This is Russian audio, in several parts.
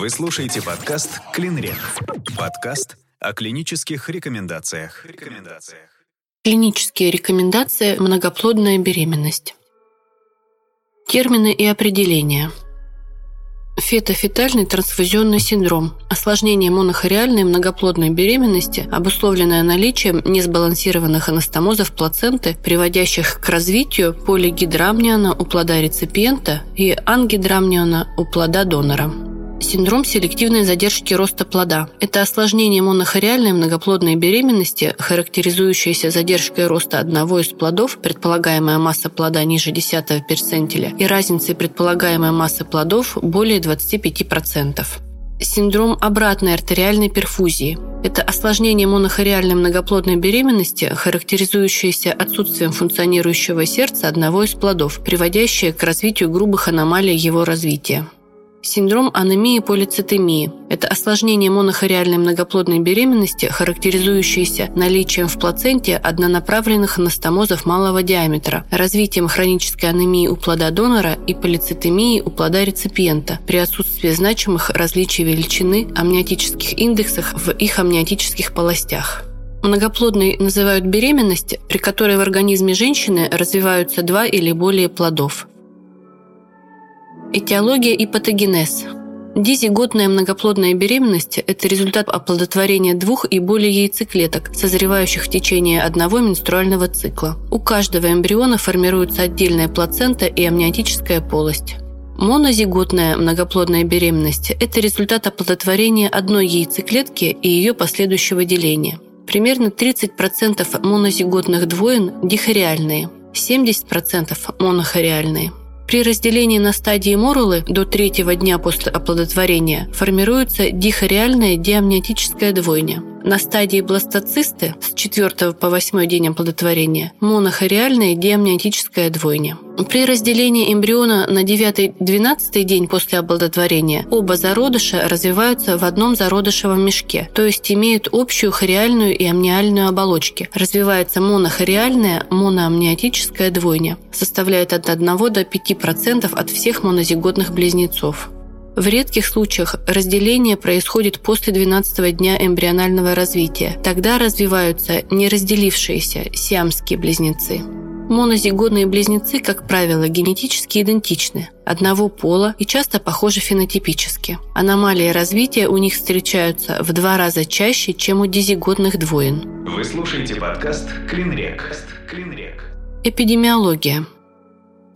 Вы слушаете подкаст «Клинрек». Подкаст о клинических рекомендациях. рекомендациях. Клинические рекомендации «Многоплодная беременность». Термины и определения. Фетофетальный трансфузионный синдром – осложнение монохориальной многоплодной беременности, обусловленное наличием несбалансированных анастомозов плаценты, приводящих к развитию полигидрамниона у плода реципиента и ангидрамниона у плода донора. Синдром селективной задержки роста плода – это осложнение монохориальной многоплодной беременности, характеризующееся задержкой роста одного из плодов, предполагаемая масса плода ниже 10 перцентиля, и разницей предполагаемой массы плодов более 25%. Синдром обратной артериальной перфузии – это осложнение монохориальной многоплодной беременности, характеризующееся отсутствием функционирующего сердца одного из плодов, приводящее к развитию грубых аномалий его развития. Синдром анемии полицитемии – это осложнение монохориальной многоплодной беременности, характеризующееся наличием в плаценте однонаправленных анастомозов малого диаметра, развитием хронической анемии у плода донора и полицитемии у плода реципиента при отсутствии значимых различий величины амниотических индексах в их амниотических полостях. Многоплодной называют беременность, при которой в организме женщины развиваются два или более плодов. Этиология и патогенез. Дизиготная многоплодная беременность – это результат оплодотворения двух и более яйцеклеток, созревающих в течение одного менструального цикла. У каждого эмбриона формируется отдельная плацента и амниотическая полость. Монозиготная многоплодная беременность – это результат оплодотворения одной яйцеклетки и ее последующего деления. Примерно 30% монозиготных двоен – дихориальные, 70% – монохориальные. При разделении на стадии морулы до третьего дня после оплодотворения формируется дихориальная диамниотическая двойня. На стадии бластоцисты с 4 по 8 день оплодотворения монохориальная диамниотическая двойня. При разделении эмбриона на 9-12 день после оплодотворения оба зародыша развиваются в одном зародышевом мешке, то есть имеют общую хориальную и амниальную оболочки. Развивается монохориальная моноамниотическая двойня, составляет от 1 до 5% от всех монозиготных близнецов. В редких случаях разделение происходит после 12 дня эмбрионального развития. Тогда развиваются неразделившиеся сиамские близнецы. Монозиготные близнецы, как правило, генетически идентичны, одного пола и часто похожи фенотипически. Аномалии развития у них встречаются в два раза чаще, чем у дизиготных двоен. Вы слушаете подкаст «Клинрек». Эпидемиология –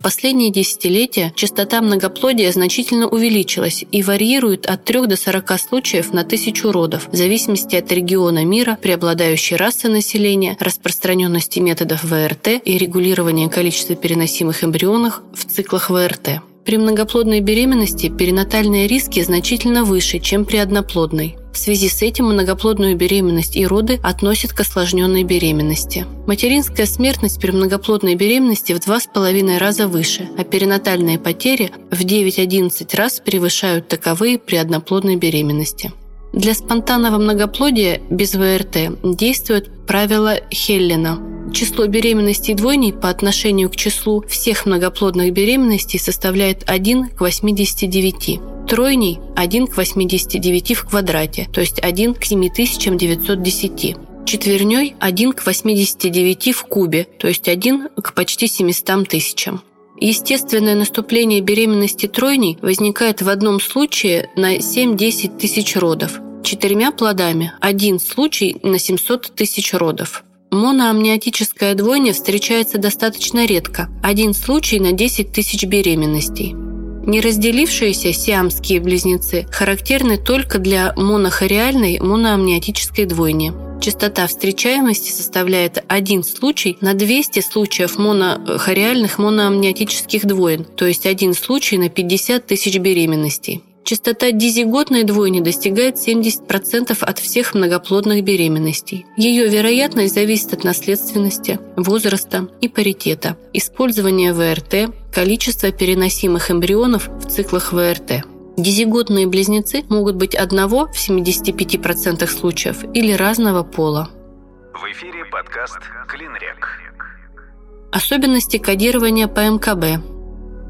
последние десятилетия частота многоплодия значительно увеличилась и варьирует от 3 до 40 случаев на тысячу родов, в зависимости от региона мира, преобладающей расы населения, распространенности методов ВРТ и регулирования количества переносимых эмбрионов в циклах ВРТ. При многоплодной беременности перинатальные риски значительно выше, чем при одноплодной. В связи с этим многоплодную беременность и роды относят к осложненной беременности. Материнская смертность при многоплодной беременности в 2,5 раза выше, а перинатальные потери в 9-11 раз превышают таковые при одноплодной беременности. Для спонтанного многоплодия без ВРТ действует правило Хеллена. Число беременностей двойней по отношению к числу всех многоплодных беременностей составляет 1 к 89. Тройней – 1 к 89 в квадрате, то есть 1 к 7910. Четверней – 1 к 89 в кубе, то есть 1 к почти 700 тысячам. Естественное наступление беременности тройней возникает в одном случае на 7-10 тысяч родов, четырьмя плодами – один случай на 700 тысяч родов. Моноамниотическое двойня встречается достаточно редко – один случай на 10 тысяч беременностей. Неразделившиеся сиамские близнецы характерны только для монохориальной моноамниотической двойни. Частота встречаемости составляет один случай на 200 случаев монохориальных моноамниотических двоен, то есть один случай на 50 тысяч беременностей. Частота дизиготной двойни достигает 70% от всех многоплодных беременностей. Ее вероятность зависит от наследственности, возраста и паритета, использования ВРТ, количества переносимых эмбрионов в циклах ВРТ. Дизиготные близнецы могут быть одного в 75% случаев или разного пола. В эфире подкаст «Клинрек». Особенности кодирования по МКБ.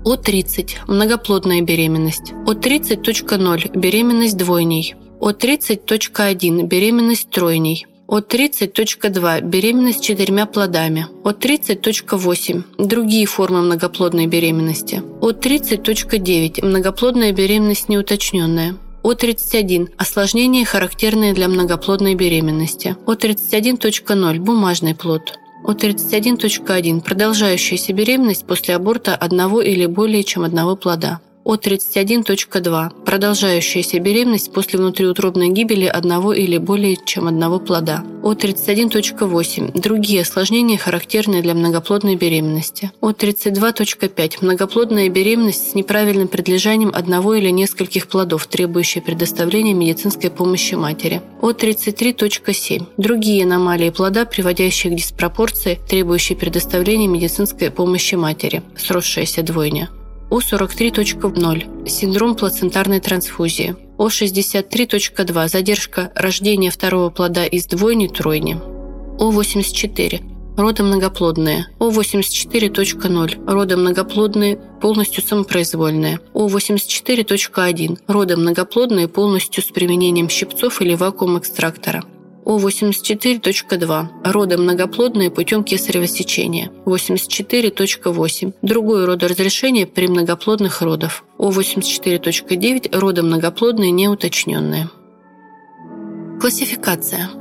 О30 – многоплодная беременность. О30.0 – беременность двойней. О30.1 – беременность тройней. От 30.2 – беременность четырьмя плодами. От 30.8 – другие формы многоплодной беременности. От 30.9 – многоплодная беременность неуточненная. От 31 – осложнения, характерные для многоплодной беременности. От 31.0 – бумажный плод. От 31.1 – продолжающаяся беременность после аборта одного или более чем одного плода. О31.2. Продолжающаяся беременность после внутриутробной гибели одного или более чем одного плода. О31.8. Другие осложнения, характерные для многоплодной беременности. О32.5. Многоплодная беременность с неправильным предлежанием одного или нескольких плодов, требующие предоставления медицинской помощи матери. О33.7. Другие аномалии плода, приводящие к диспропорции, требующие предоставления медицинской помощи матери. Сросшаяся двойня. О43.0 – синдром плацентарной трансфузии. О63.2 – задержка рождения второго плода из двойни-тройни. О84 – роды многоплодные. О84.0 – роды многоплодные, полностью самопроизвольные. О84.1 – роды многоплодные, полностью с применением щипцов или вакуум-экстрактора. О84.2. Роды многоплодные путем кесарево сечения. 84.8. Другое родоразрешение при многоплодных родах. О84.9. Роды многоплодные неуточненные. Классификация.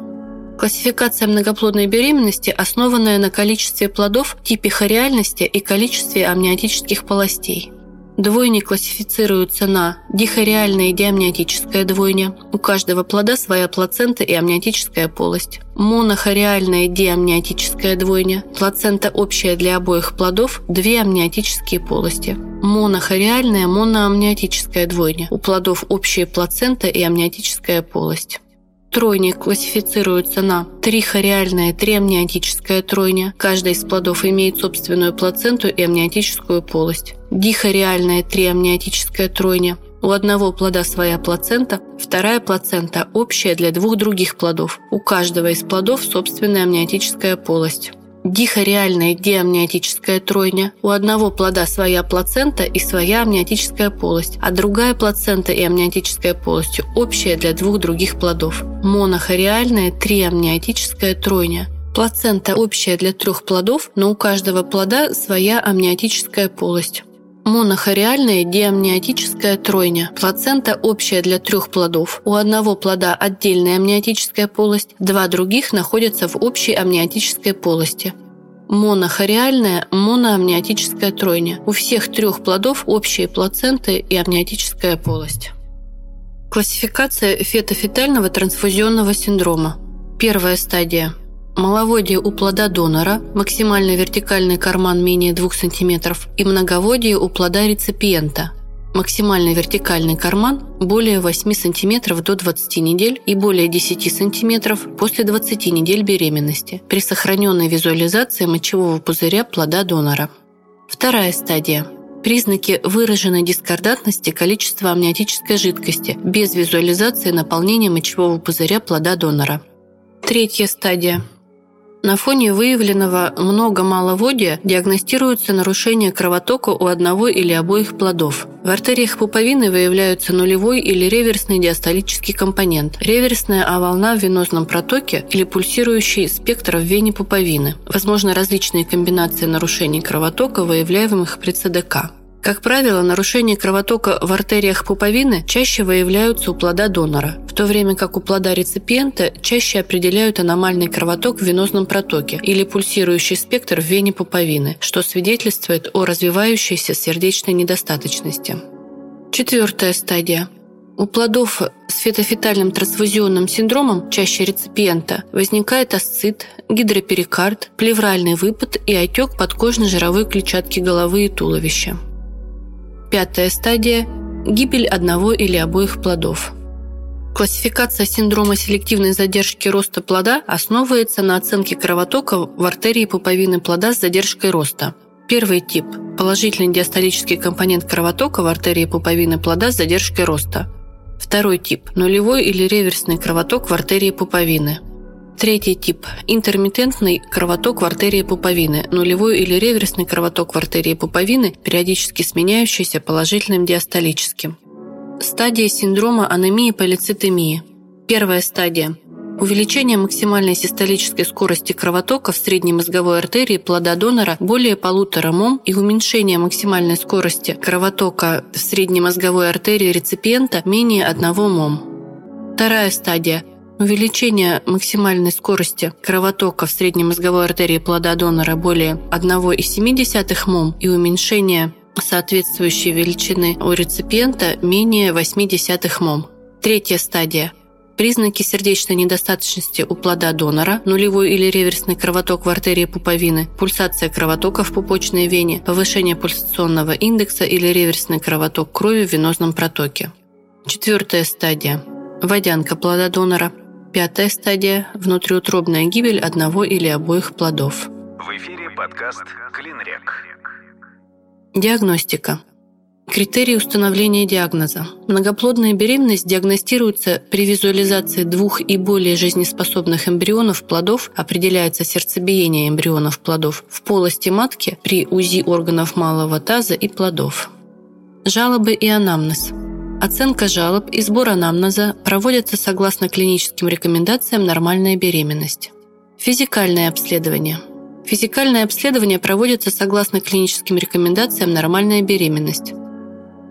Классификация многоплодной беременности, основанная на количестве плодов, типе хориальности и количестве амниотических полостей. Двойни классифицируются на дихориальная и диамниотическая двойня. У каждого плода своя плацента и амниотическая полость. Монохориальная диамниотическая двойня. Плацента общая для обоих плодов, две амниотические полости. Монохориальная моноамниотическая двойня. У плодов общая плацента и амниотическая полость. Тройник классифицируется на трихориальная триамниотическая тройня. Каждый из плодов имеет собственную плаценту и амниотическую полость. Дихориальная триамниотическая тройня. У одного плода своя плацента, вторая плацента общая для двух других плодов. У каждого из плодов собственная амниотическая полость дихориальная диамниотическая тройня. У одного плода своя плацента и своя амниотическая полость, а другая плацента и амниотическая полость общая для двух других плодов. Монохориальная триамниотическая тройня. Плацента общая для трех плодов, но у каждого плода своя амниотическая полость. Монохориальная диамниотическая тройня. Плацента общая для трех плодов. У одного плода отдельная амниотическая полость, два других находятся в общей амниотической полости. Монохориальная моноамниотическая тройня. У всех трех плодов общие плаценты и амниотическая полость. Классификация фетофетального трансфузионного синдрома. Первая стадия – маловодие у плода донора, максимальный вертикальный карман менее 2 см и многоводие у плода реципиента, максимальный вертикальный карман более 8 см до 20 недель и более 10 см после 20 недель беременности при сохраненной визуализации мочевого пузыря плода донора. Вторая стадия признаки выраженной дискордантности количества амниотической жидкости без визуализации наполнения мочевого пузыря плода донора. Третья стадия на фоне выявленного много-маловодия диагностируются нарушения кровотока у одного или обоих плодов. В артериях пуповины выявляются нулевой или реверсный диастолический компонент, реверсная А-волна в венозном протоке или пульсирующий спектр в вене пуповины. Возможно различные комбинации нарушений кровотока, выявляемых при ЦДК. Как правило, нарушения кровотока в артериях пуповины чаще выявляются у плода донора, в то время как у плода реципиента чаще определяют аномальный кровоток в венозном протоке или пульсирующий спектр в вене пуповины, что свидетельствует о развивающейся сердечной недостаточности. Четвертая стадия. У плодов с фетофетальным трансфузионным синдромом, чаще реципиента, возникает асцит, гидроперикард, плевральный выпад и отек подкожно-жировой клетчатки головы и туловища. Пятая стадия – гибель одного или обоих плодов. Классификация синдрома селективной задержки роста плода основывается на оценке кровотока в артерии пуповины плода с задержкой роста. Первый тип – положительный диастолический компонент кровотока в артерии пуповины плода с задержкой роста. Второй тип – нулевой или реверсный кровоток в артерии пуповины. Третий тип – интермитентный кровоток в артерии пуповины, нулевой или реверсный кровоток в артерии пуповины, периодически сменяющийся положительным диастолическим. Стадия синдрома анемии полицитемии. Первая стадия – увеличение максимальной систолической скорости кровотока в средней мозговой артерии плода донора более полутора мом и уменьшение максимальной скорости кровотока в средней мозговой артерии реципиента менее одного мом. Вторая стадия – Увеличение максимальной скорости кровотока в средней мозговой артерии плода донора более 1,7 мом и уменьшение соответствующей величины у реципиента менее 0,8 мом. Третья стадия Признаки сердечной недостаточности у плода донора, нулевой или реверсный кровоток в артерии пуповины, пульсация кровотока в пупочной вене, повышение пульсационного индекса или реверсный кровоток крови в венозном протоке. Четвертая стадия. Водянка плода донора – Пятая стадия – внутриутробная гибель одного или обоих плодов. В эфире подкаст «Клинрек». Диагностика. Критерии установления диагноза. Многоплодная беременность диагностируется при визуализации двух и более жизнеспособных эмбрионов плодов, определяется сердцебиение эмбрионов плодов в полости матки при УЗИ органов малого таза и плодов. Жалобы и анамнез – Оценка жалоб и сбор анамнеза проводятся согласно клиническим рекомендациям «Нормальная беременность». Физикальное обследование. Физикальное обследование проводится согласно клиническим рекомендациям «Нормальная беременность».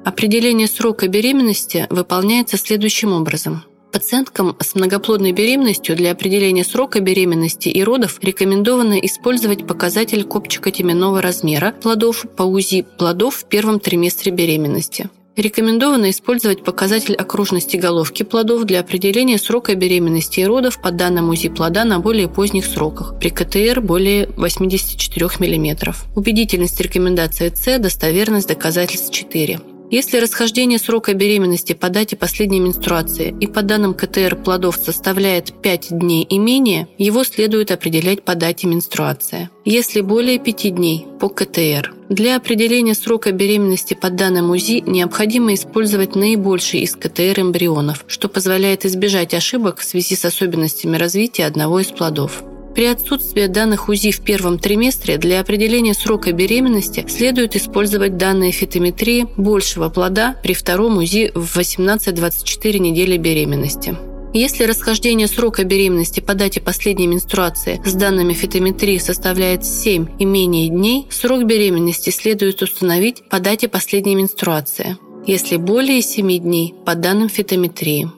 Определение срока беременности выполняется следующим образом. Пациенткам с многоплодной беременностью для определения срока беременности и родов рекомендовано использовать показатель копчика теменного размера плодов по УЗИ плодов в первом триместре беременности – Рекомендовано использовать показатель окружности головки плодов для определения срока беременности и родов по данным УЗИ плода на более поздних сроках, при КТР более 84 мм. Убедительность рекомендации С, достоверность доказательств 4. Если расхождение срока беременности по дате последней менструации и по данным КТР плодов составляет 5 дней и менее, его следует определять по дате менструации. Если более 5 дней – по КТР. Для определения срока беременности по данным УЗИ необходимо использовать наибольший из КТР эмбрионов, что позволяет избежать ошибок в связи с особенностями развития одного из плодов. При отсутствии данных УЗИ в первом триместре для определения срока беременности следует использовать данные фитометрии большего плода при втором УЗИ в 18-24 недели беременности. Если расхождение срока беременности по дате последней менструации с данными фитометрии составляет 7 и менее дней, срок беременности следует установить по дате последней менструации. Если более 7 дней, по данным фитометрии.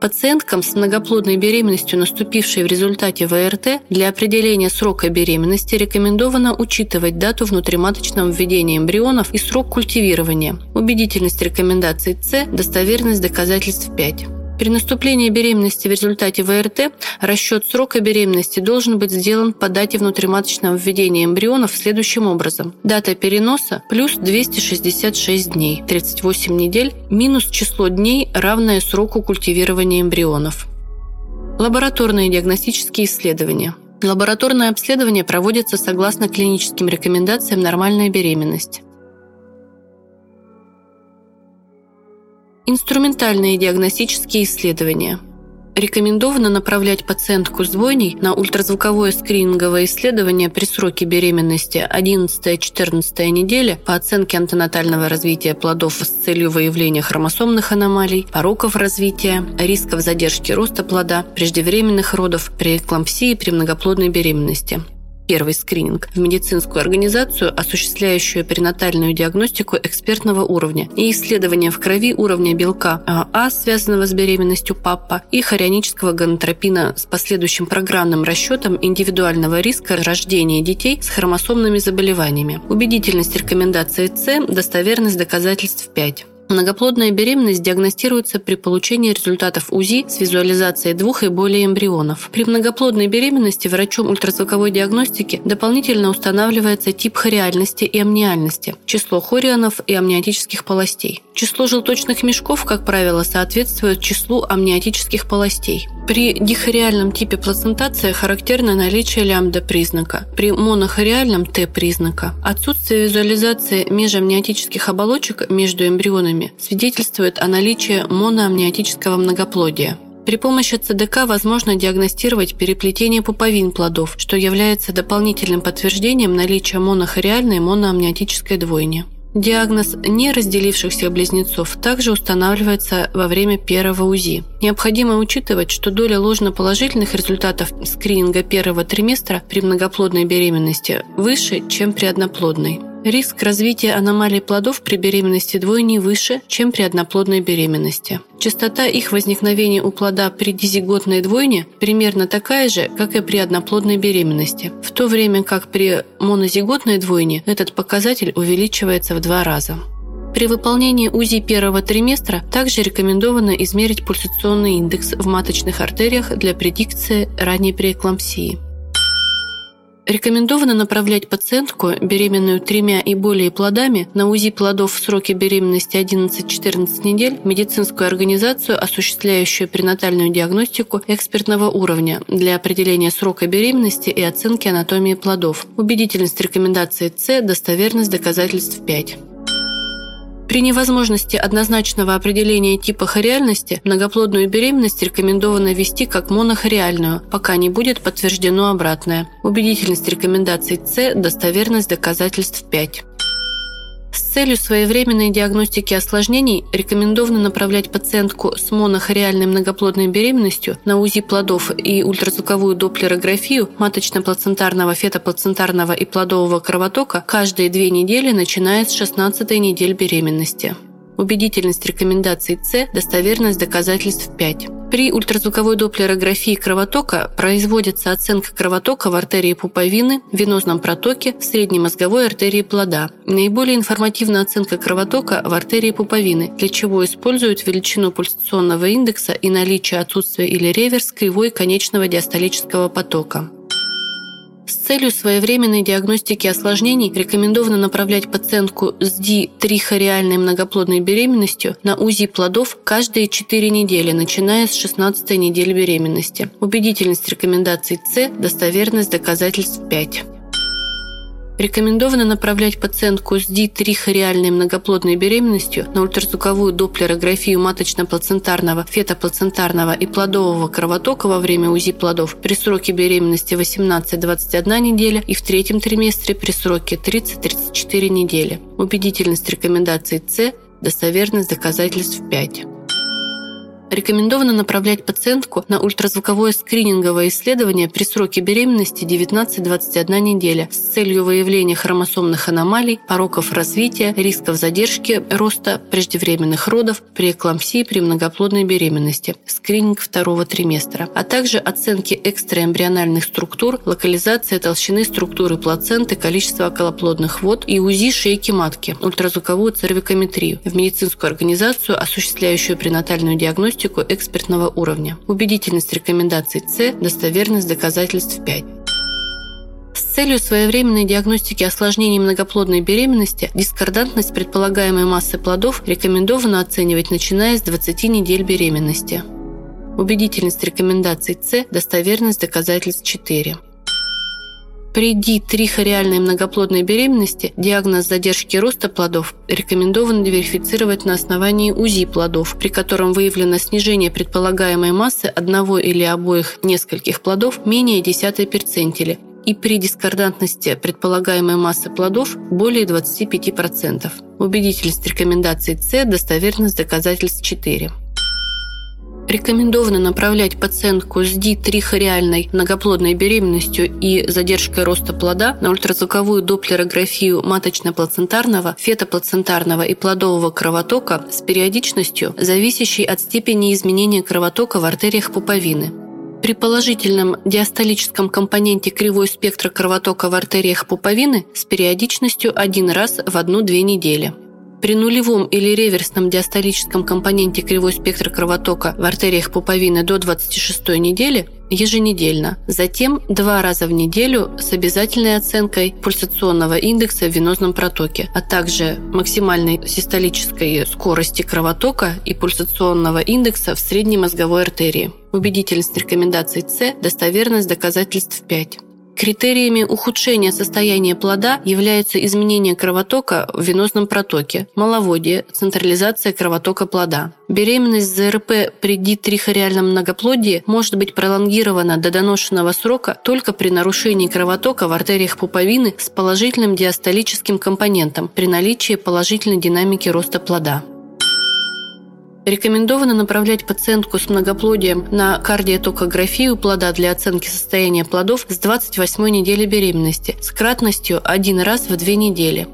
Пациенткам с многоплодной беременностью, наступившей в результате ВРТ, для определения срока беременности рекомендовано учитывать дату внутриматочного введения эмбрионов и срок культивирования. Убедительность рекомендаций С, достоверность доказательств 5. При наступлении беременности в результате ВРТ расчет срока беременности должен быть сделан по дате внутриматочного введения эмбрионов следующим образом. Дата переноса плюс 266 дней, 38 недель, минус число дней, равное сроку культивирования эмбрионов. Лабораторные диагностические исследования. Лабораторное обследование проводится согласно клиническим рекомендациям «Нормальная беременность». Инструментальные диагностические исследования. Рекомендовано направлять пациентку с двойней на ультразвуковое скрининговое исследование при сроке беременности 11-14 неделя по оценке антенатального развития плодов с целью выявления хромосомных аномалий, пороков развития, рисков задержки роста плода, преждевременных родов, при эклампсии при многоплодной беременности первый скрининг в медицинскую организацию, осуществляющую перинатальную диагностику экспертного уровня и исследование в крови уровня белка А, связанного с беременностью ПАПа, и хорионического гонотропина с последующим программным расчетом индивидуального риска рождения детей с хромосомными заболеваниями. Убедительность рекомендации С, достоверность доказательств 5. Многоплодная беременность диагностируется при получении результатов УЗИ с визуализацией двух и более эмбрионов. При многоплодной беременности врачом ультразвуковой диагностики дополнительно устанавливается тип хориальности и амниальности, число хорионов и амниотических полостей. Число желточных мешков, как правило, соответствует числу амниотических полостей. При дихориальном типе плацентации характерно наличие лямбда-признака, при монохориальном Т-признака. Отсутствие визуализации межамниотических оболочек между эмбрионами свидетельствует о наличии моноамниотического многоплодия. При помощи ЦДК возможно диагностировать переплетение пуповин плодов, что является дополнительным подтверждением наличия монохориальной моноамниотической двойни. Диагноз неразделившихся близнецов также устанавливается во время первого УЗИ. Необходимо учитывать, что доля ложноположительных результатов скрининга первого триместра при многоплодной беременности выше, чем при одноплодной. Риск развития аномалий плодов при беременности двойни выше, чем при одноплодной беременности. Частота их возникновения у плода при дизиготной двойне примерно такая же, как и при одноплодной беременности, в то время как при монозиготной двойне этот показатель увеличивается в два раза. При выполнении УЗИ первого триместра также рекомендовано измерить пульсационный индекс в маточных артериях для предикции ранней преэклампсии. Рекомендовано направлять пациентку, беременную тремя и более плодами, на УЗИ плодов в сроке беременности 11-14 недель медицинскую организацию, осуществляющую пренатальную диагностику экспертного уровня для определения срока беременности и оценки анатомии плодов. Убедительность рекомендации С, достоверность доказательств 5. При невозможности однозначного определения типа хориальности многоплодную беременность рекомендовано вести как монохориальную, пока не будет подтверждено обратное. Убедительность рекомендаций С, достоверность доказательств 5. С целью своевременной диагностики осложнений рекомендовано направлять пациентку с монохориальной многоплодной беременностью на УЗИ плодов и ультразвуковую доплерографию маточно-плацентарного, фетоплацентарного и плодового кровотока каждые две недели, начиная с 16 недель беременности. Убедительность рекомендаций С, достоверность доказательств 5. При ультразвуковой доплерографии кровотока производится оценка кровотока в артерии пуповины, венозном протоке, в средней мозговой артерии плода. Наиболее информативна оценка кровотока в артерии пуповины, для чего используют величину пульсационного индекса и наличие отсутствия или реверс кривой конечного диастолического потока. С целью своевременной диагностики осложнений рекомендовано направлять пациентку с ди-трихориальной многоплодной беременностью на УЗИ плодов каждые 4 недели, начиная с 16 недели беременности. Убедительность рекомендаций С, достоверность доказательств 5. Рекомендовано направлять пациентку с ди-трихориальной многоплодной беременностью на ультразвуковую доплерографию маточно-плацентарного, фетоплацентарного и плодового кровотока во время УЗИ плодов при сроке беременности 18-21 неделя и в третьем триместре при сроке 30-34 недели. Убедительность рекомендаций С, достоверность доказательств 5. Рекомендовано направлять пациентку на ультразвуковое скрининговое исследование при сроке беременности 19-21 неделя с целью выявления хромосомных аномалий, пороков развития, рисков задержки роста, преждевременных родов, при эклампсии при многоплодной беременности, скрининг второго триместра, а также оценки экстраэмбриональных структур, локализация толщины структуры плаценты, количество околоплодных вод и УЗИ шейки матки, ультразвуковую цервикометрию в медицинскую организацию, осуществляющую пренатальную диагностику диагностику экспертного уровня. Убедительность рекомендаций С, достоверность доказательств 5. С целью своевременной диагностики осложнений многоплодной беременности дискордантность предполагаемой массы плодов рекомендовано оценивать начиная с 20 недель беременности. Убедительность рекомендаций С, достоверность доказательств 4. При ди-трихориальной многоплодной беременности диагноз задержки роста плодов рекомендовано верифицировать на основании УЗИ плодов, при котором выявлено снижение предполагаемой массы одного или обоих нескольких плодов менее десятой перцентили и при дискордантности предполагаемой массы плодов более 25%. Убедительность рекомендаций С, достоверность доказательств 4. Рекомендовано направлять пациентку с ди-трихориальной многоплодной беременностью и задержкой роста плода на ультразвуковую доплерографию маточно-плацентарного, фетоплацентарного и плодового кровотока с периодичностью, зависящей от степени изменения кровотока в артериях пуповины. При положительном диастолическом компоненте кривой спектра кровотока в артериях пуповины с периодичностью один раз в одну-две недели – при нулевом или реверсном диастолическом компоненте кривой спектр кровотока в артериях пуповины до 26 недели еженедельно, затем два раза в неделю с обязательной оценкой пульсационного индекса в венозном протоке, а также максимальной систолической скорости кровотока и пульсационного индекса в средней мозговой артерии. Убедительность рекомендаций С, достоверность доказательств 5. Критериями ухудшения состояния плода являются изменение кровотока в венозном протоке, маловодие, централизация кровотока плода. Беременность ЗРП при дитрихориальном многоплодии может быть пролонгирована до доношенного срока только при нарушении кровотока в артериях пуповины с положительным диастолическим компонентом при наличии положительной динамики роста плода. Рекомендовано направлять пациентку с многоплодием на кардиотокографию плода для оценки состояния плодов с 28 недели беременности с кратностью один раз в две недели.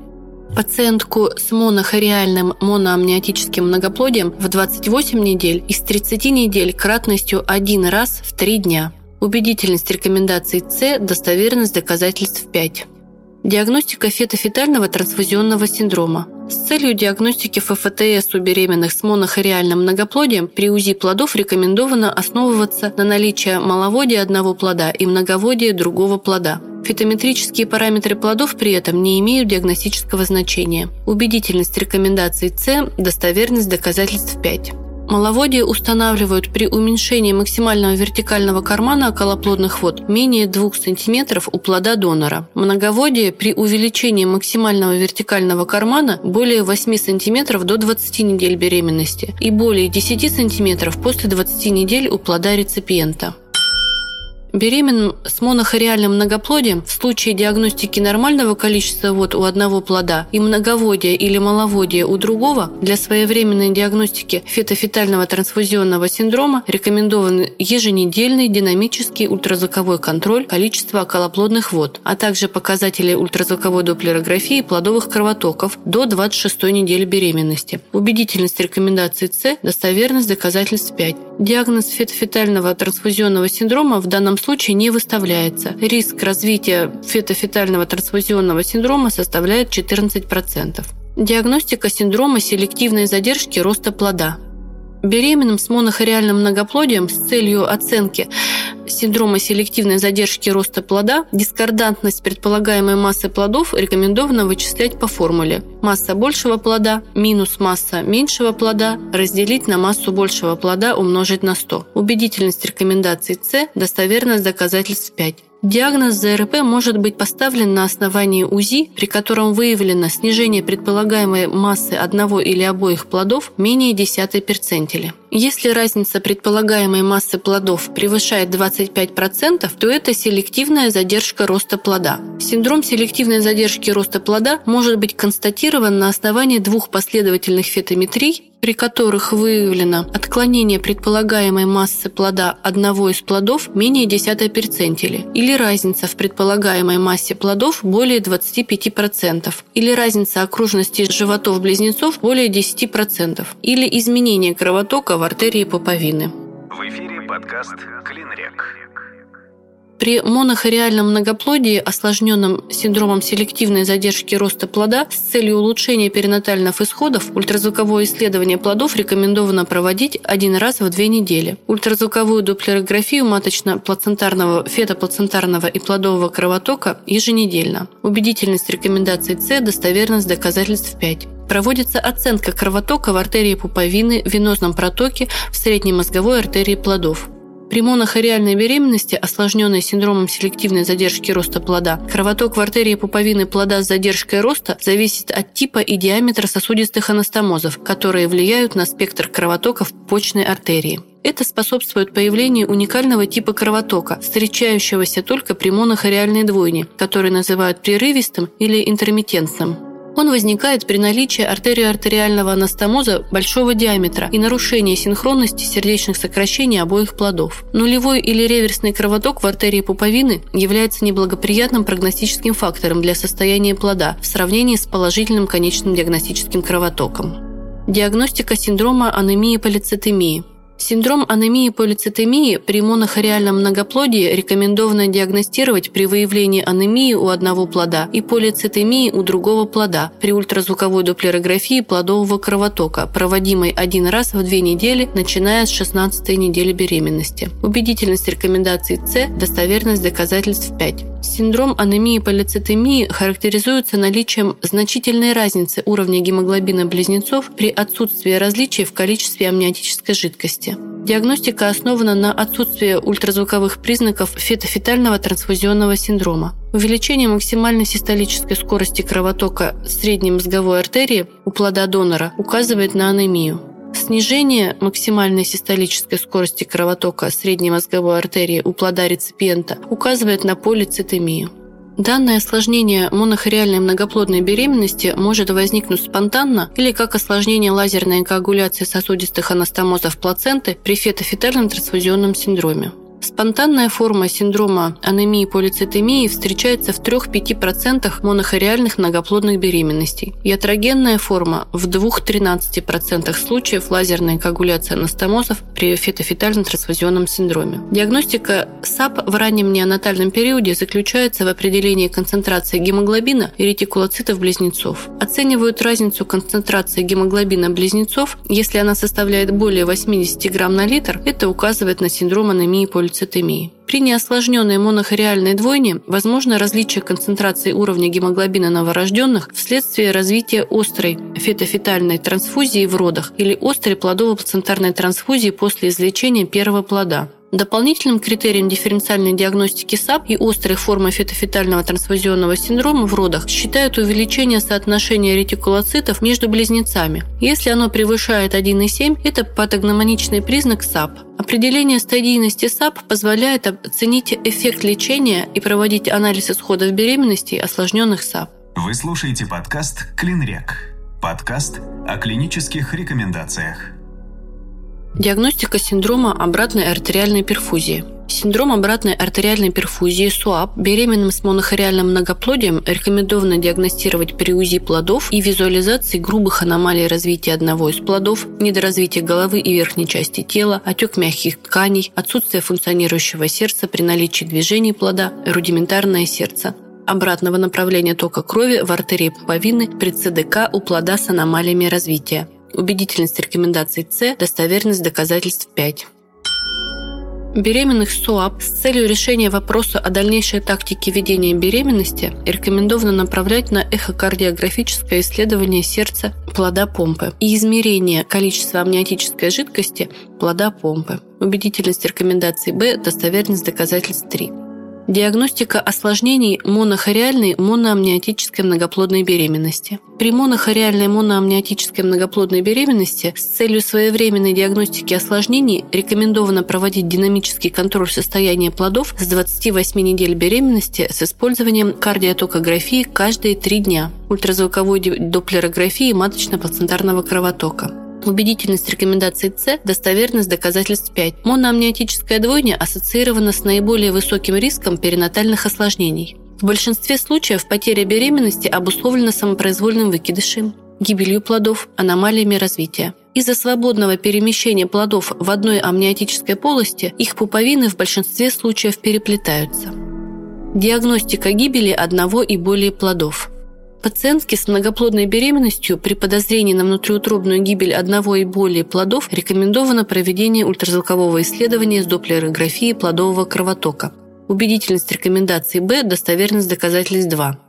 Пациентку с монохориальным моноамниотическим многоплодием в 28 недель и с 30 недель кратностью один раз в 3 дня. Убедительность рекомендаций С, достоверность доказательств 5. Диагностика фетофетального трансфузионного синдрома. С целью диагностики ФФТС у беременных с монохориальным многоплодием при УЗИ плодов рекомендовано основываться на наличии маловодия одного плода и многоводия другого плода. Фитометрические параметры плодов при этом не имеют диагностического значения. Убедительность рекомендаций С, достоверность доказательств 5. Маловодие устанавливают при уменьшении максимального вертикального кармана околоплодных вод менее 2 см у плода донора. Многоводие при увеличении максимального вертикального кармана более 8 см до 20 недель беременности и более 10 см после 20 недель у плода реципиента. Беременным с монохориальным многоплодием в случае диагностики нормального количества вод у одного плода и многоводия или маловодия у другого для своевременной диагностики фетофетального трансфузионного синдрома рекомендован еженедельный динамический ультразвуковой контроль количества околоплодных вод, а также показатели ультразвуковой доплерографии плодовых кровотоков до 26 недели беременности. Убедительность рекомендаций С, достоверность доказательств 5. Диагноз фетофетального трансфузионного синдрома в данном случае не выставляется. Риск развития фетофетального трансфузионного синдрома составляет 14%. Диагностика синдрома селективной задержки роста плода. Беременным с монохориальным многоплодием с целью оценки синдрома селективной задержки роста плода дискордантность предполагаемой массы плодов рекомендовано вычислять по формуле. Масса большего плода минус масса меньшего плода разделить на массу большего плода умножить на 100. Убедительность рекомендаций С, достоверность доказательств 5. Диагноз ЗРП может быть поставлен на основании УЗИ, при котором выявлено снижение предполагаемой массы одного или обоих плодов менее десятой перцентили. Если разница предполагаемой массы плодов превышает 25%, то это селективная задержка роста плода. Синдром селективной задержки роста плода может быть констатирован на основании двух последовательных фетометрий при которых выявлено отклонение предполагаемой массы плода одного из плодов менее 10 перцентили, или разница в предполагаемой массе плодов более 25%, или разница окружности животов близнецов более 10%, или изменение кровотока в артерии пуповины. В эфире подкаст «Клинрек». При монохориальном многоплодии, осложненном синдромом селективной задержки роста плода, с целью улучшения перинатальных исходов, ультразвуковое исследование плодов рекомендовано проводить один раз в две недели. Ультразвуковую доплерографию маточно-плацентарного, фетоплацентарного и плодового кровотока еженедельно. Убедительность рекомендаций С, достоверность доказательств 5 проводится оценка кровотока в артерии пуповины, в венозном протоке, в среднемозговой артерии плодов. При монохориальной беременности, осложненной синдромом селективной задержки роста плода, кровоток в артерии пуповины плода с задержкой роста зависит от типа и диаметра сосудистых анастомозов, которые влияют на спектр кровотока в почной артерии. Это способствует появлению уникального типа кровотока, встречающегося только при монохориальной двойне, который называют прерывистым или интермитентным. Он возникает при наличии артериоартериального анастомоза большого диаметра и нарушении синхронности сердечных сокращений обоих плодов. Нулевой или реверсный кровоток в артерии пуповины является неблагоприятным прогностическим фактором для состояния плода в сравнении с положительным конечным диагностическим кровотоком. Диагностика синдрома анемии полицитемии – Синдром анемии полицитемии при монохориальном многоплодии рекомендовано диагностировать при выявлении анемии у одного плода и полицитемии у другого плода при ультразвуковой доплерографии плодового кровотока, проводимой один раз в две недели, начиная с 16 недели беременности. Убедительность рекомендаций С, достоверность доказательств 5. Синдром анемии полицитемии характеризуется наличием значительной разницы уровня гемоглобина близнецов при отсутствии различий в количестве амниотической жидкости. Диагностика основана на отсутствии ультразвуковых признаков фетофетального трансфузионного синдрома. Увеличение максимальной систолической скорости кровотока средней мозговой артерии у плода донора указывает на анемию. Снижение максимальной систолической скорости кровотока средней мозговой артерии у плода реципиента указывает на полицитемию. Данное осложнение монохориальной многоплодной беременности может возникнуть спонтанно или как осложнение лазерной коагуляции сосудистых анастомозов плаценты при фетофетальном трансфузионном синдроме. Спонтанная форма синдрома анемии полицитемии встречается в 3-5% монохориальных многоплодных беременностей. Ятрогенная форма в 2-13% случаев лазерной коагуляции анастомозов при фетофетальном трансфузионном синдроме. Диагностика САП в раннем неонатальном периоде заключается в определении концентрации гемоглобина и ретикулоцитов близнецов. Оценивают разницу концентрации гемоглобина близнецов, если она составляет более 80 грамм на литр, это указывает на синдром анемии полицитемии полицитемии. При неосложненной монохориальной двойне возможно различие концентрации уровня гемоглобина новорожденных вследствие развития острой фетофетальной трансфузии в родах или острой плодово-плацентарной трансфузии после извлечения первого плода. Дополнительным критерием дифференциальной диагностики САП и острой формы фетофетального трансфузионного синдрома в родах считают увеличение соотношения ретикулоцитов между близнецами. Если оно превышает 1,7, это патогномоничный признак САП. Определение стадийности САП позволяет оценить эффект лечения и проводить анализ исходов беременности осложненных САП. Вы слушаете подкаст «Клинрек». Подкаст о клинических рекомендациях. Диагностика синдрома обратной артериальной перфузии. Синдром обратной артериальной перфузии СУАП беременным с монохориальным многоплодием рекомендовано диагностировать при УЗИ плодов и визуализации грубых аномалий развития одного из плодов, недоразвития головы и верхней части тела, отек мягких тканей, отсутствие функционирующего сердца при наличии движений плода, рудиментарное сердце, обратного направления тока крови в артерии пуповины при ЦДК у плода с аномалиями развития. Убедительность рекомендаций С, достоверность доказательств 5. Беременных СУАП с целью решения вопроса о дальнейшей тактике ведения беременности рекомендовано направлять на эхокардиографическое исследование сердца плода помпы и измерение количества амниотической жидкости плода помпы. Убедительность рекомендаций Б, достоверность доказательств 3. Диагностика осложнений монохориальной моноамниотической многоплодной беременности. При монохориальной моноамниотической многоплодной беременности с целью своевременной диагностики осложнений рекомендовано проводить динамический контроль состояния плодов с 28 недель беременности с использованием кардиотокографии каждые три дня, ультразвуковой доплерографии маточно-плацентарного кровотока. Убедительность рекомендаций С, достоверность доказательств 5. Моноамниотическая двойня ассоциирована с наиболее высоким риском перинатальных осложнений. В большинстве случаев потеря беременности обусловлена самопроизвольным выкидышем, гибелью плодов, аномалиями развития. Из-за свободного перемещения плодов в одной амниотической полости их пуповины в большинстве случаев переплетаются. Диагностика гибели одного и более плодов – Пациентки с многоплодной беременностью при подозрении на внутриутробную гибель одного и более плодов рекомендовано проведение ультразвукового исследования с доплерографией плодового кровотока. Убедительность рекомендаций Б, достоверность доказательств 2.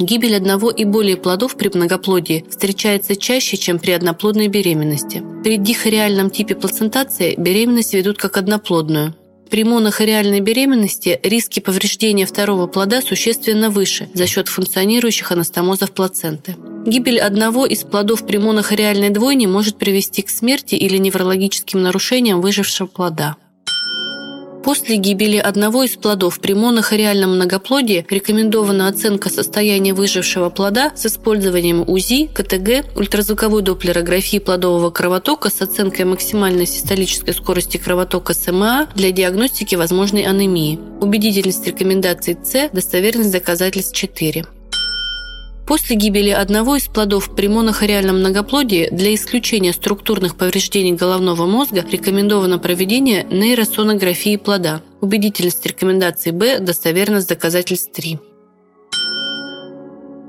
Гибель одного и более плодов при многоплодии встречается чаще, чем при одноплодной беременности. При дихориальном типе плацентации беременность ведут как одноплодную. При монохориальной беременности риски повреждения второго плода существенно выше за счет функционирующих анастомозов плаценты. Гибель одного из плодов при монохориальной двойне может привести к смерти или неврологическим нарушениям выжившего плода. После гибели одного из плодов при монохориальном многоплодии рекомендована оценка состояния выжившего плода с использованием УЗИ, КТГ, ультразвуковой доплерографии плодового кровотока с оценкой максимальной систолической скорости кровотока СМА для диагностики возможной анемии. Убедительность рекомендаций С, достоверность доказательств 4. После гибели одного из плодов при монохориальном многоплодии для исключения структурных повреждений головного мозга рекомендовано проведение нейросонографии плода. Убедительность рекомендаций Б, достоверность доказательств 3.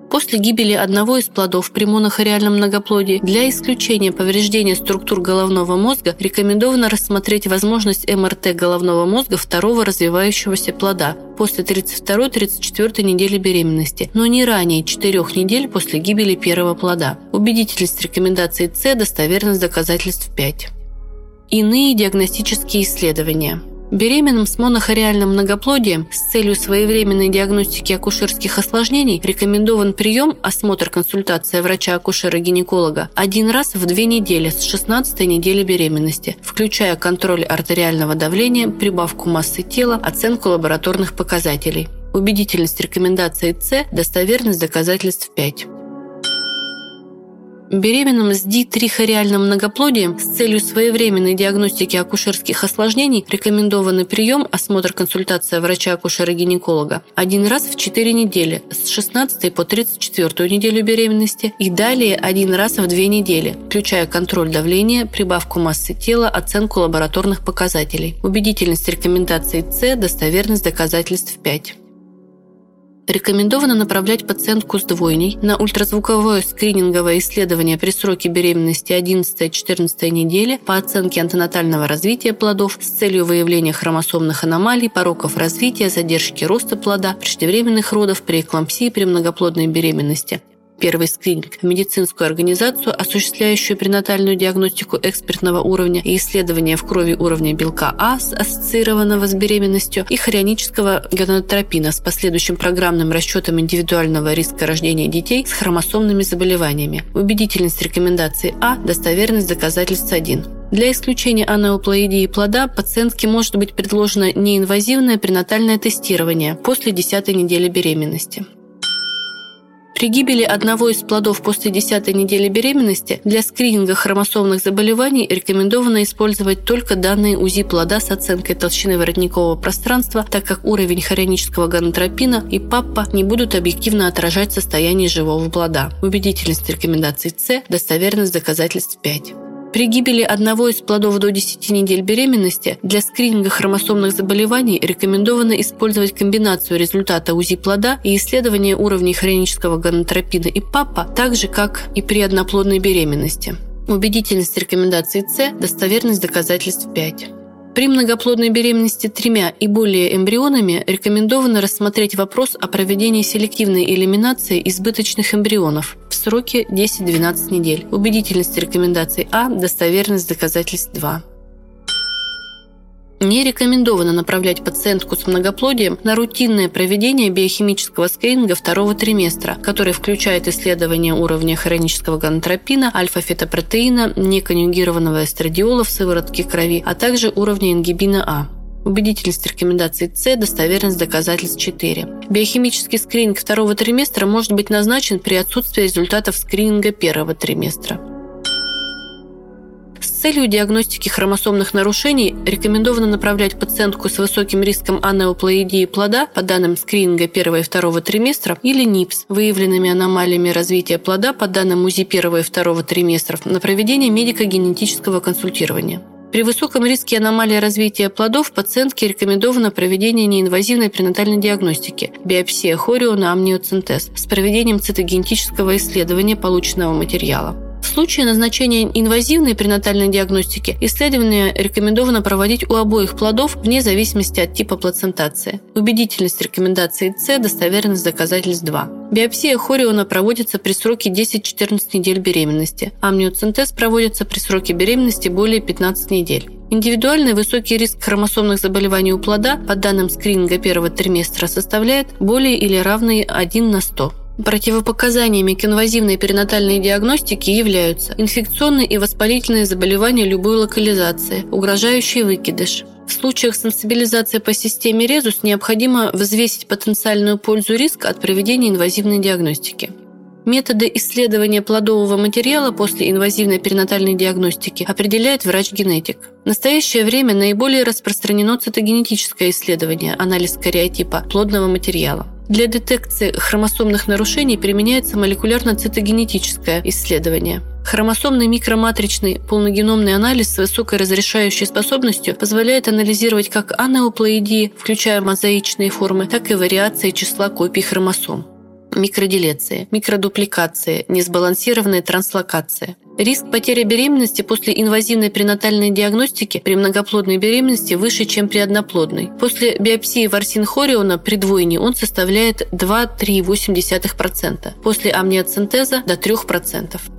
После гибели одного из плодов при монохориальном многоплодии для исключения повреждения структур головного мозга рекомендовано рассмотреть возможность МРТ головного мозга второго развивающегося плода после 32-34 недели беременности, но не ранее 4 недель после гибели первого плода. Убедительность рекомендации С, достоверность доказательств 5. Иные диагностические исследования – Беременным с монохориальным многоплодием с целью своевременной диагностики акушерских осложнений рекомендован прием, осмотр, консультация врача-акушера-гинеколога один раз в две недели с 16 недели беременности, включая контроль артериального давления, прибавку массы тела, оценку лабораторных показателей. Убедительность рекомендации С, достоверность доказательств 5. Беременным с дитрихориальным многоплодием с целью своевременной диагностики акушерских осложнений рекомендованный прием осмотр консультация врача-акушера-гинеколога один раз в 4 недели с 16 по 34 неделю беременности и далее один раз в 2 недели, включая контроль давления, прибавку массы тела, оценку лабораторных показателей. Убедительность рекомендаций С, достоверность доказательств 5. Рекомендовано направлять пациентку с двойней на ультразвуковое скрининговое исследование при сроке беременности 11-14 недели по оценке антенатального развития плодов с целью выявления хромосомных аномалий, пороков развития, задержки роста плода, преждевременных родов, преэклампсии при многоплодной беременности, первый скрининг, медицинскую организацию, осуществляющую пренатальную диагностику экспертного уровня и исследование в крови уровня белка А, ассоциированного с беременностью, и хорионического гонотропина с последующим программным расчетом индивидуального риска рождения детей с хромосомными заболеваниями. Убедительность рекомендации А, достоверность доказательств 1. Для исключения анеуплоидии плода пациентке может быть предложено неинвазивное пренатальное тестирование после 10 недели беременности. При гибели одного из плодов после 10 недели беременности для скрининга хромосомных заболеваний рекомендовано использовать только данные УЗИ плода с оценкой толщины воротникового пространства, так как уровень хорионического гонотропина и ПАППа не будут объективно отражать состояние живого плода. Убедительность рекомендаций С, достоверность доказательств 5. При гибели одного из плодов до 10 недель беременности для скрининга хромосомных заболеваний рекомендовано использовать комбинацию результата УЗИ плода и исследования уровней хронического гонотропина и ПАПа, так же, как и при одноплодной беременности. Убедительность рекомендаций С, достоверность доказательств 5. При многоплодной беременности тремя и более эмбрионами рекомендовано рассмотреть вопрос о проведении селективной элиминации избыточных эмбрионов в сроке 10-12 недель. Убедительность рекомендаций А, достоверность доказательств 2. Не рекомендовано направлять пациентку с многоплодием на рутинное проведение биохимического скрининга второго триместра, который включает исследование уровня хронического гонотропина, альфа-фетопротеина, неконъюгированного эстрадиола в сыворотке крови, а также уровня ингибина А. Убедительность рекомендаций С, достоверность доказательств 4. Биохимический скрининг второго триместра может быть назначен при отсутствии результатов скрининга первого триместра целью диагностики хромосомных нарушений рекомендовано направлять пациентку с высоким риском анеуплоидии плода по данным скрининга первого и второго триместра или НИПС, выявленными аномалиями развития плода по данным УЗИ первого и второго триместров на проведение медико-генетического консультирования. При высоком риске аномалии развития плодов пациентке рекомендовано проведение неинвазивной пренатальной диагностики – биопсия хориона амниоцентез с проведением цитогенетического исследования полученного материала. Случае назначения инвазивной пренатальной диагностики исследование рекомендовано проводить у обоих плодов вне зависимости от типа плацентации. Убедительность рекомендации С, достоверность доказательств 2. Биопсия хориона проводится при сроке 10-14 недель беременности. Амниоцентез проводится при сроке беременности более 15 недель. Индивидуальный высокий риск хромосомных заболеваний у плода по данным скрининга первого триместра составляет более или равный 1 на 100. Противопоказаниями к инвазивной перинатальной диагностике являются инфекционные и воспалительные заболевания любой локализации, угрожающий выкидыш. В случаях сенсибилизации по системе резус необходимо взвесить потенциальную пользу риска от проведения инвазивной диагностики. Методы исследования плодового материала после инвазивной перинатальной диагностики определяет врач-генетик. В настоящее время наиболее распространено цитогенетическое исследование, анализ кариотипа плодного материала. Для детекции хромосомных нарушений применяется молекулярно-цитогенетическое исследование. Хромосомный микроматричный полногеномный анализ с высокой разрешающей способностью позволяет анализировать как анеуплоидии, включая мозаичные формы, так и вариации числа копий хромосом. микроделеции, микродупликации, несбалансированная транслокация. Риск потери беременности после инвазивной пренатальной диагностики при многоплодной беременности выше, чем при одноплодной. После биопсии ворсин хориона при двойне он составляет 2-3,8%, после амниоцентеза до 3%.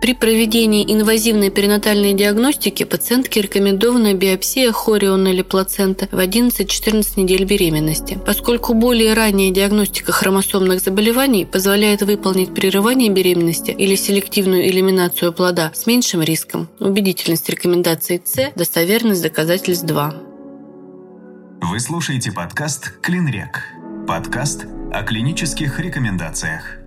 При проведении инвазивной перинатальной диагностики пациентке рекомендована биопсия хориона или плацента в 11-14 недель беременности, поскольку более ранняя диагностика хромосомных заболеваний позволяет выполнить прерывание беременности или селективную элиминацию плода с меньшим риском. Убедительность рекомендации С, достоверность доказательств 2. Вы слушаете подкаст «Клинрек». Подкаст о клинических рекомендациях.